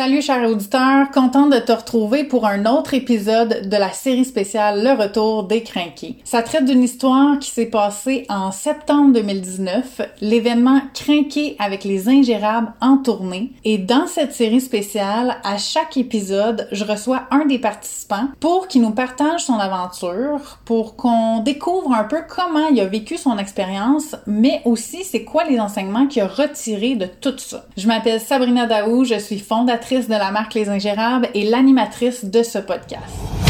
Salut chers auditeurs, contente de te retrouver pour un autre épisode de la série spéciale Le Retour des Crinqués. Ça traite d'une histoire qui s'est passée en septembre 2019, l'événement Crinqué avec les ingérables en tournée. Et dans cette série spéciale, à chaque épisode, je reçois un des participants pour qu'il nous partage son aventure, pour qu'on découvre un peu comment il a vécu son expérience, mais aussi c'est quoi les enseignements qu'il a retirés de tout ça. Je m'appelle Sabrina Daou, je suis fondatrice de la marque Les Ingérables et l'animatrice de ce podcast.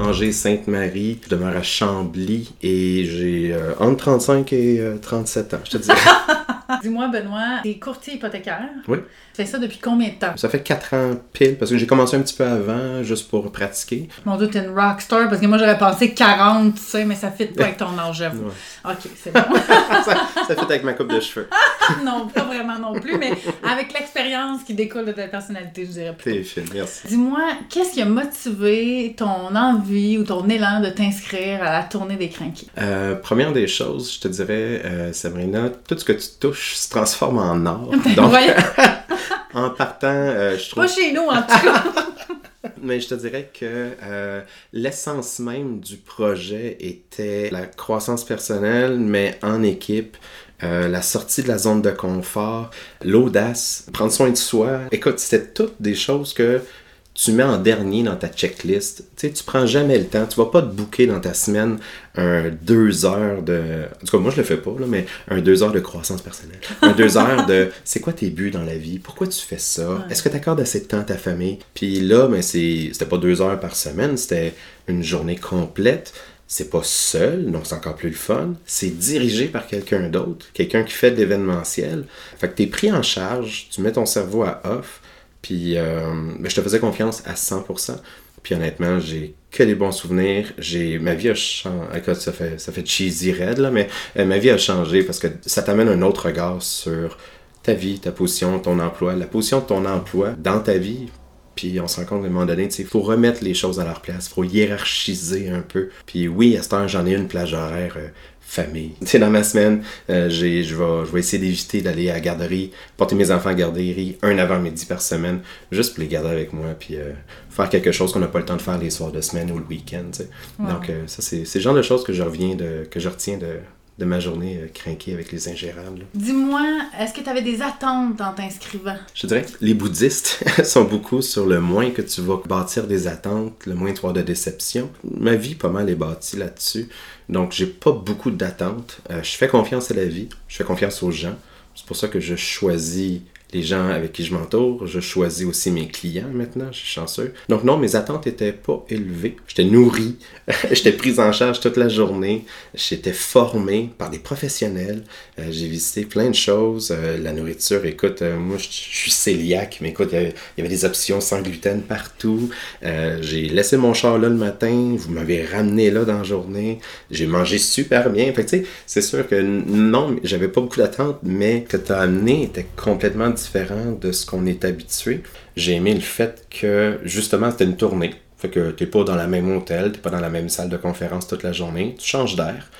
Angers Sainte-Marie. Je demeure à Chambly et j'ai euh, entre 35 et 37 euh, ans, je te dirais. Dis-moi, Benoît, t'es courtier hypothécaire. Oui. Tu fais ça depuis combien de temps? Ça fait 4 ans pile, parce que j'ai commencé un petit peu avant, juste pour pratiquer. Mon dieu, t'es une rockstar, parce que moi j'aurais pensé 40, tu sais, mais ça fit pas avec ton âge, j'avoue. Ok, c'est bon. ça, ça fit avec ma coupe de cheveux. non, pas vraiment non plus, mais avec l'expérience qui découle de ta personnalité, je dirais plus. Fine, merci. Dis-moi, qu'est-ce qui a motivé ton envie ou ton élan de t'inscrire à la tournée des crinqués? Euh, première des choses, je te dirais, euh, Sabrina, tout ce que tu touches se transforme en or. Donc, en partant, euh, je trouve... Pas chez nous, en tout cas. Mais je te dirais que euh, l'essence même du projet était la croissance personnelle, mais en équipe. Euh, la sortie de la zone de confort, l'audace, prendre soin de soi. Écoute, c'était toutes des choses que tu mets en dernier dans ta checklist. Tu sais, tu prends jamais le temps. Tu vas pas te booker dans ta semaine un deux heures de. En tout cas, moi, je le fais pas, là, mais un deux heures de croissance personnelle. Un deux heures de c'est quoi tes buts dans la vie? Pourquoi tu fais ça? Est-ce que tu accordes assez de temps à ta famille? Puis là, ben, c'était pas deux heures par semaine, c'était une journée complète. C'est pas seul, donc c'est encore plus le fun. C'est dirigé par quelqu'un d'autre, quelqu'un qui fait de l'événementiel. Fait que tu es pris en charge, tu mets ton cerveau à off puis euh, ben, je te faisais confiance à 100%. Puis honnêtement, j'ai que des bons souvenirs. J'ai ma vie a changé. Ça fait ça fait cheesy red là, mais euh, ma vie a changé parce que ça t'amène un autre regard sur ta vie, ta position, ton emploi, la position de ton emploi dans ta vie. Puis on se rend compte à un moment donné, il faut remettre les choses à leur place, il faut hiérarchiser un peu. Puis oui, à cette heure, j'en ai une plage horaire euh, famille. Tu sais, dans ma semaine, euh, je, vais, je vais essayer d'éviter d'aller à la garderie, porter mes enfants à la garderie un avant-midi par semaine, juste pour les garder avec moi, puis euh, faire quelque chose qu'on n'a pas le temps de faire les soirs de semaine ou le week-end. Donc, euh, ça, c'est le genre de choses que je reviens de, que je retiens de, de ma journée euh, crinquée avec les ingérables. Dis-moi, est-ce que tu avais des attentes en t'inscrivant? Je dirais que les bouddhistes sont beaucoup sur le moins que tu vas bâtir des attentes, le moins tu vas de déception. Ma vie, pas mal, est bâtie là-dessus. Donc, j'ai pas beaucoup d'attentes. Euh, je fais confiance à la vie, je fais confiance aux gens. C'est pour ça que je choisis les gens avec qui je m'entoure. Je choisis aussi mes clients maintenant, je suis chanceux. Donc non, mes attentes étaient pas élevées. J'étais nourri, j'étais pris en charge toute la journée, j'étais formé par des professionnels. Euh, j'ai visité plein de choses. Euh, la nourriture, écoute, euh, moi je suis cœliaque, mais écoute, il y avait des options sans gluten partout. j'ai laissé mon char là le matin, vous m'avez ramené là dans la journée. J'ai mangé super bien. Fait tu sais, c'est sûr que non, j'avais pas beaucoup d'attentes, mais que tu as amené était complètement différent différent de ce qu'on est habitué. J'ai aimé le fait que, justement, c'était une tournée. Fait que t'es pas dans la même hôtel, t'es pas dans la même salle de conférence toute la journée. Tu changes d'air.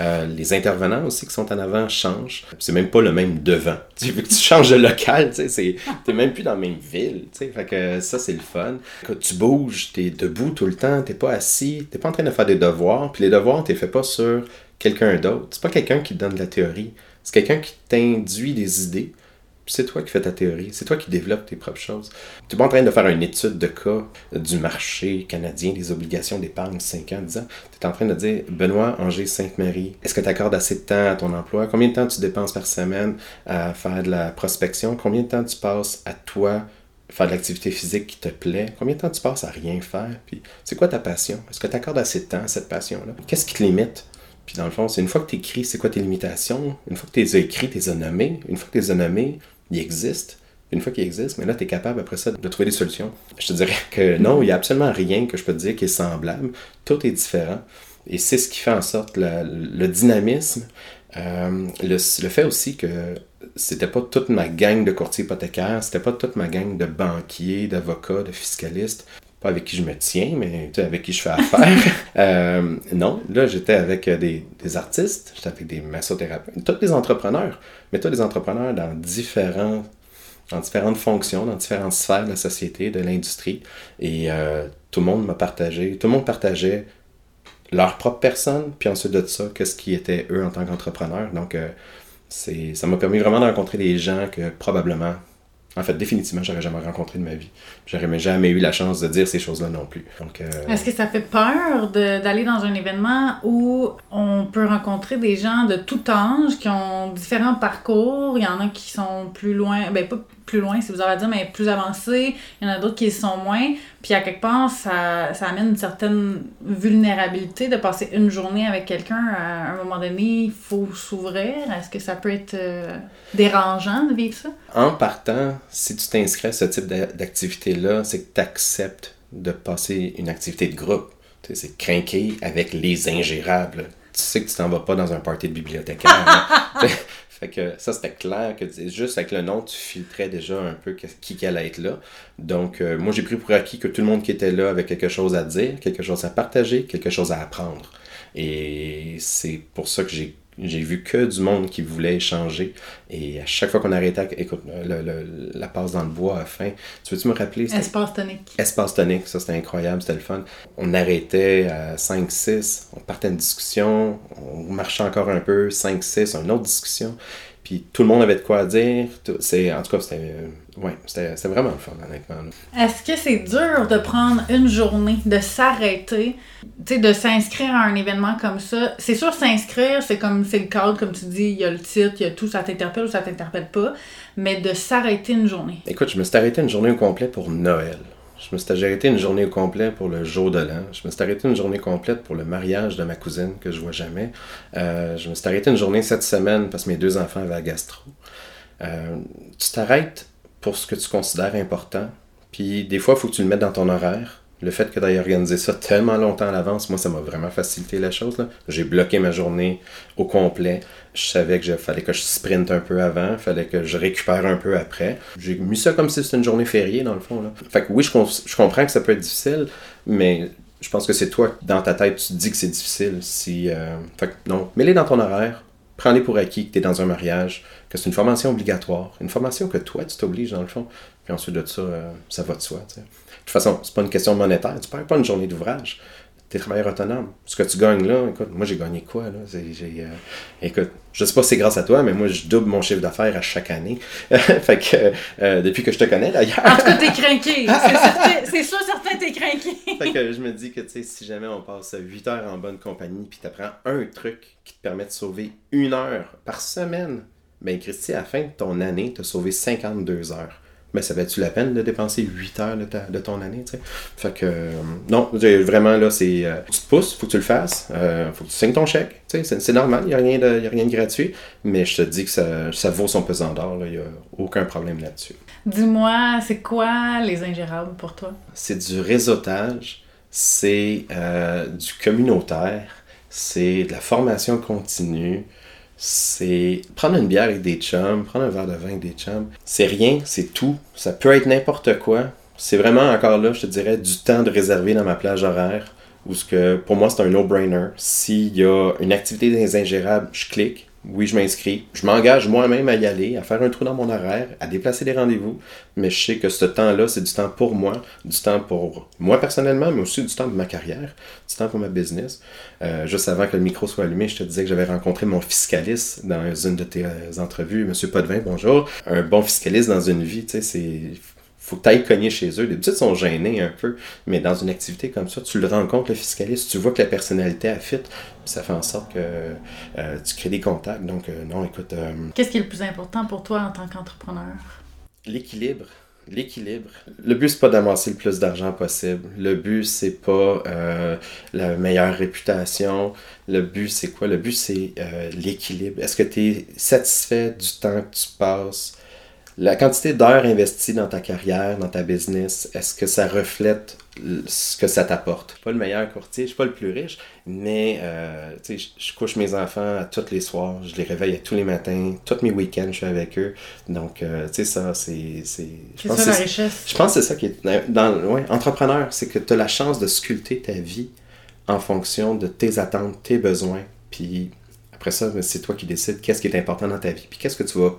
Euh, les intervenants aussi qui sont en avant changent. C'est même pas le même devant. Tu veux que tu changes de local, tu sais, t'es même plus dans la même ville. Fait que ça, c'est le fun. Quand tu bouges, t'es debout tout le temps, t'es pas assis, t'es pas en train de faire des devoirs. Puis les devoirs, t'es fait pas sur quelqu'un d'autre. C'est pas quelqu'un qui te donne de la théorie. C'est quelqu'un qui t'induit des idées c'est toi qui fais ta théorie, c'est toi qui développes tes propres choses. Tu n'es pas en train de faire une étude de cas du marché canadien, des obligations d'épargne 5 ans, 10 ans. Tu es en train de dire, Benoît, Angers, Sainte-Marie, est-ce que tu accordes assez de temps à ton emploi? Combien de temps tu dépenses par semaine à faire de la prospection? Combien de temps tu passes à toi faire de l'activité physique qui te plaît? Combien de temps tu passes à rien faire? Puis, c'est quoi ta passion? Est-ce que tu accordes assez de temps à cette passion-là? Qu'est-ce qui te limite? Puis dans le fond, c'est une fois que tu écris, c'est quoi tes limitations? Une fois que tu les as écrits, tu les as nommés. Une fois que tu les as nommés, il existe. Une fois qu'il existe, mais là, tu es capable après ça de trouver des solutions. Je te dirais que non, il n'y a absolument rien que je peux te dire qui est semblable. Tout est différent. Et c'est ce qui fait en sorte le dynamisme, euh, le, fait aussi que c'était pas toute ma gang de courtiers hypothécaires, c'était pas toute ma gang de banquiers, d'avocats, de fiscalistes, pas avec qui je me tiens, mais avec qui je fais affaire. euh, non, là, j'étais avec des, des artistes, j'étais avec des massothérapeutes, tous des entrepreneurs, mais tous des entrepreneurs dans différents dans différentes fonctions, dans différentes sphères de la société, de l'industrie. Et euh, tout le monde m'a partagé, tout le monde partageait leur propre personne, puis ensuite de ça, qu'est-ce qui était eux en tant qu'entrepreneurs. Donc, euh, c'est, ça m'a permis vraiment de rencontrer des gens que probablement, en fait, définitivement, j'aurais jamais rencontré de ma vie. J'aurais jamais eu la chance de dire ces choses-là non plus. Euh, Est-ce que ça fait peur d'aller dans un événement où on peut rencontrer des gens de tout âge qui ont différents parcours? Il y en a qui sont plus loin, ben pas plus loin, si vous avez à dire, mais plus avancés. Il y en a d'autres qui sont moins. Puis à quelque part, ça, ça amène une certaine vulnérabilité de passer une journée avec quelqu'un. À un moment donné, il faut s'ouvrir. Est-ce que ça peut être euh, dérangeant de vivre ça? En partant, si tu t'inscris à ce type d'activité-là, c'est que tu acceptes de passer une activité de groupe. C'est craquer avec les ingérables. Tu sais que tu t'en vas pas dans un party de bibliothécaire. Fait que ça, c'était clair que juste avec le nom, tu filtrais déjà un peu qui allait être là. Donc, euh, moi, j'ai pris pour acquis que tout le monde qui était là avait quelque chose à dire, quelque chose à partager, quelque chose à apprendre. Et c'est pour ça que j'ai j'ai vu que du monde qui voulait échanger. Et à chaque fois qu'on arrêtait, écoute, la passe dans le bois à fin. Tu veux-tu me rappeler? Espace tonique. Espace tonique, ça c'était incroyable, c'était le fun. On arrêtait à 5-6, on partait une discussion, on marchait encore un peu, 5-6, une autre discussion. Puis tout le monde avait de quoi dire. C'est, en tout cas, c'était, euh, ouais, c'était, vraiment le fun, honnêtement. Est-ce que c'est dur de prendre une journée, de s'arrêter, de s'inscrire à un événement comme ça? C'est sûr, s'inscrire, c'est comme c'est le cadre, comme tu dis, il y a le titre, il y a tout, ça t'interpelle ou ça t'interpelle pas. Mais de s'arrêter une journée. Écoute, je me suis arrêté une journée au complet pour Noël. Je me suis arrêté une journée complète pour le jour de l'an. Je me suis arrêté une journée complète pour le mariage de ma cousine que je vois jamais. Euh, je me suis arrêté une journée cette semaine parce que mes deux enfants avaient la gastro. Euh, tu t'arrêtes pour ce que tu considères important. Puis des fois, il faut que tu le mettes dans ton horaire. Le fait que tu aies organisé ça tellement longtemps à l'avance, moi, ça m'a vraiment facilité la chose. J'ai bloqué ma journée au complet. Je savais qu'il fallait que je sprinte un peu avant, fallait que je récupère un peu après. J'ai mis ça comme si c'était une journée fériée, dans le fond. Là. Que oui, je, comprends que ça peut être difficile, mais je pense que c'est toi, dans ta tête, tu te dis que c'est difficile. Si, euh, que non, mets-les dans ton horaire, prends-les pour acquis que tu es dans un mariage, que c'est une formation obligatoire, une formation que toi, tu t'obliges, dans le fond. Puis ensuite de ça, euh, ça va de soi. Toute façon, c'est pas une question monétaire. Tu perds pas une journée d'ouvrage. Tu es travailleur autonome. Ce que tu gagnes là, écoute, moi j'ai gagné quoi là? J'ai, euh, écoute, je sais pas si c'est grâce à toi, mais moi je double mon chiffre d'affaires à chaque année. fait que euh, depuis que je te connais d'ailleurs. En tout cas, t'es craqué. C'est sûr, certain, t'es craqué. fait que je me dis que tu sais, si jamais on passe 8 heures en bonne compagnie, puis t'apprends un truc qui te permet de sauver une heure par semaine, ben Christy, à la fin de ton année, t'as sauvé 52 heures mais ça valait-tu la peine de dépenser 8 heures de, ton année, tu sais? Fait que, euh, non, vraiment, là, c'est, euh, tu te pousses, faut que tu le fasses, euh, faut que tu signes ton chèque, tu sais, c'est, normal, il n'y a, rien de, y a rien de gratuit, mais je te dis que ça, ça vaut son pesant d'or, il n'y a aucun problème là-dessus. Dis-moi, c'est quoi les ingérables pour toi? C'est du réseautage, c'est du communautaire, c'est de la formation continue, c'est prendre une bière avec des chums, prendre un verre de vin avec des chums. C'est rien, c'est tout. Ça peut être n'importe quoi. C'est vraiment encore là, je te dirais, du temps de réserver dans ma plage horaire. Où ce que pour moi c'est un no-brainer. S'il y a une activité des je clique oui, je m'inscris. Je m'engage moi-même à y aller, à faire un trou dans mon horaire, à déplacer des rendez-vous. Mais je sais que ce temps-là, c'est du temps pour moi, du temps pour moi personnellement, mais aussi du temps pour ma carrière, du temps pour ma business. Euh, juste avant que le micro soit allumé, je te disais que j'avais rencontré mon fiscaliste dans une de tes euh, entrevues. Monsieur Potvin, bonjour. Un bon fiscaliste dans une vie, tu sais, c'est faut que tu ailles cogner chez eux. Les petites sont gênés un peu, mais dans une activité comme ça, tu le rencontres, le fiscaliste, tu vois que la personnalité a fit, ça fait en sorte que euh, tu crées des contacts. Donc, euh, non, écoute. Euh, Qu'est-ce qui est le plus important pour toi en tant qu'entrepreneur? L'équilibre. L'équilibre. Le but, c'est pas d'amasser le plus d'argent possible. Le but, c'est pas la meilleure réputation. Le but, c'est quoi? Le but, c'est l'équilibre. Est-ce que tu es satisfait du temps que tu passes La quantité d'heures investies dans ta carrière, dans ta business, est-ce que ça reflète ce que ça t'apporte? Je suis pas le meilleur courtier, je suis pas le plus riche, mais euh, tu sais, je couche mes enfants à tous les soirs, je les réveille à tous les matins, tous mes week-ends, je suis avec eux. Donc, euh, tu sais, ça, c'est. C'est ça la richesse. Je pense que c'est ça qui est. Dans, ouais, entrepreneur, c'est que tu as la chance de sculpter ta vie en fonction de tes attentes, tes besoins, puis après ça, ben, c'est toi qui décides qu'est-ce qui est important dans ta vie, puis qu'est-ce que tu vas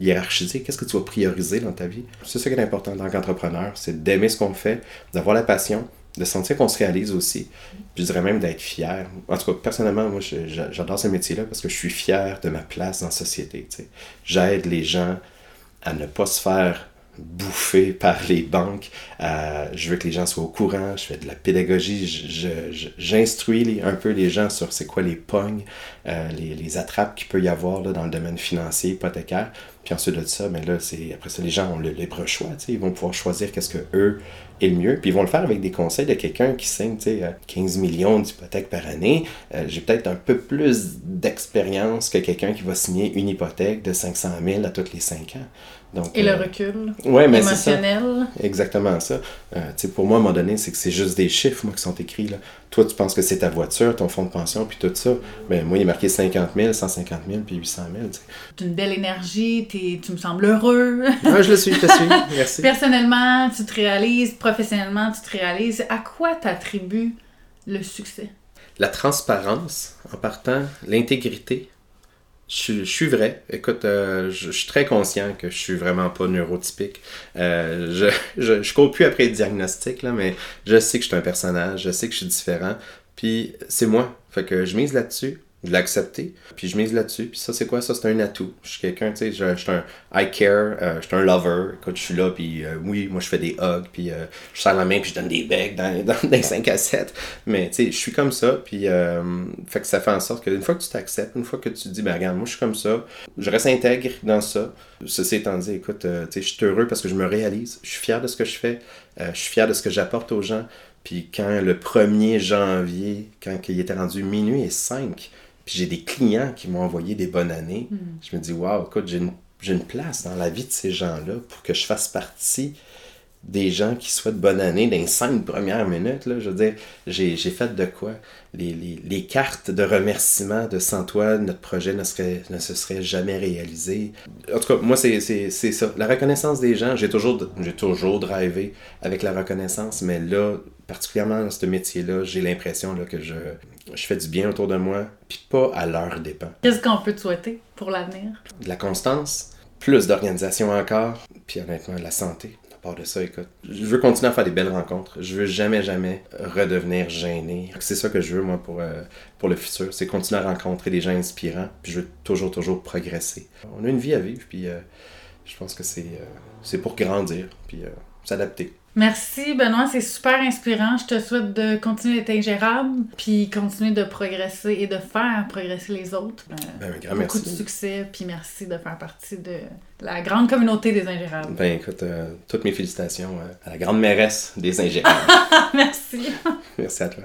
hiérarchiser, qu'est-ce que tu vas prioriser dans ta vie? C'est ça qui est important en tant qu'entrepreneur, c'est d'aimer ce qu'on fait, d'avoir la passion, de sentir qu'on se réalise aussi. Je dirais même d'être fier. En tout cas, personnellement, moi, j'adore ce métier-là parce que je suis fier de ma place dans la société. J'aide les gens à ne pas se faire bouffé par les banques. Euh, je veux que les gens soient au courant. Je fais de la pédagogie. J'instruis un peu les gens sur c'est quoi les pognes, euh, les, attrapes qu'il peut y avoir dans le domaine financier, hypothécaire. Puis ensuite de ça, mais ben là, c'est après ça, les gens ont le libre choix. Ils vont pouvoir choisir qu'est-ce que eux est le mieux. Puis ils vont le faire avec des conseils de quelqu'un qui signe 15 millions d'hypothèques par année. Euh, j'ai peut-être un peu plus d'expérience que quelqu'un qui va signer une hypothèque de 500 000 à tous les 5 ans. Et le euh, recul ouais, mais émotionnel? Exactement ça. Euh, pour moi, à un moment donné, c'est que c'est juste des chiffres moi, qui sont écrits. Là. Toi, tu penses que c'est ta voiture, ton fonds de pension, puis tout ça. Mais moi, il est marqué 50 000, 150 000, puis 800 000. Tu as une belle énergie, tu me sembles heureux. ah, je le suis, je le suis. Merci. Personnellement, tu te réalises, professionnellement, tu te réalises. À quoi t'attribues le succès? La transparence, en partant, l'intégrité, je, suis vrai. Écoute, euh, je, suis très conscient que je suis vraiment pas neurotypique. Euh, je, je, je cours plus après le diagnostic, là, mais je sais que je suis un personnage, je sais que je suis différent. Puis c'est moi. Fait que je mise là-dessus je l'ai accepté, puis je mise là-dessus. Puis ça, c'est quoi? Ça, c'est un atout. Je suis quelqu'un, tu sais, je, suis un I care, euh, je suis un lover. Écoute, je suis là, puis euh, oui, moi, je fais des hugs, puis euh, je sers la main, puis je donne des becs dans, dans, dans 5 à 7. Mais, tu sais, je suis comme ça, puis fait que ça fait en sorte qu'une fois que tu t'acceptes, une fois que tu dis, ben regarde, moi, je suis comme ça, je reste intègre dans ça. Ceci étant dit, écoute, tu sais, je suis heureux parce que je me réalise, je suis fier de ce que je fais, je suis fier de ce que j'apporte aux gens. Puis quand le 1er janvier, quand il était rendu minuit et 5, puis j'ai des clients qui m'ont envoyé des bonnes années. Hmm. Je me dis, waouh, écoute, j'ai une, une, place dans la vie de ces gens-là pour que je fasse partie des gens qui souhaitent bonne année dans les cinq premières minutes. Là, je veux dire, j'ai, fait de quoi? Les, les, les, cartes de remerciement de sans toi, notre projet ne, serait, ne se serait jamais réalisé. En tout cas, moi, c'est, c'est, c'est ça. La reconnaissance des gens, j'ai toujours, j'ai toujours drivé avec la reconnaissance, mais là, particulièrement dans ce métier-là, j'ai l'impression là, que je, je fais du bien autour de moi, puis pas à leur dépens. Qu'est-ce qu'on peut te souhaiter pour l'avenir? De la constance, plus d'organisation encore, puis honnêtement, de la santé. À part de ça, écoute, je veux continuer à faire des belles rencontres. Je veux jamais, jamais redevenir gêné. C'est ça que je veux, moi, pour, euh, pour le futur. C'est continuer à rencontrer des gens inspirants, puis je veux toujours, toujours progresser. On a une vie à vivre, puis euh, je pense que c'est euh, c'est pour grandir, puis s'adapter. Merci Benoît, c'est super inspirant. Je te souhaite de continuer d'être ingérable, puis continuer de progresser et de faire progresser les autres. Euh, ben, beaucoup de succès, puis merci de faire partie de la grande communauté des ingérables. Ben écoute, euh, toutes mes félicitations euh, à la grande mairesse des ingérables. merci. merci à toi.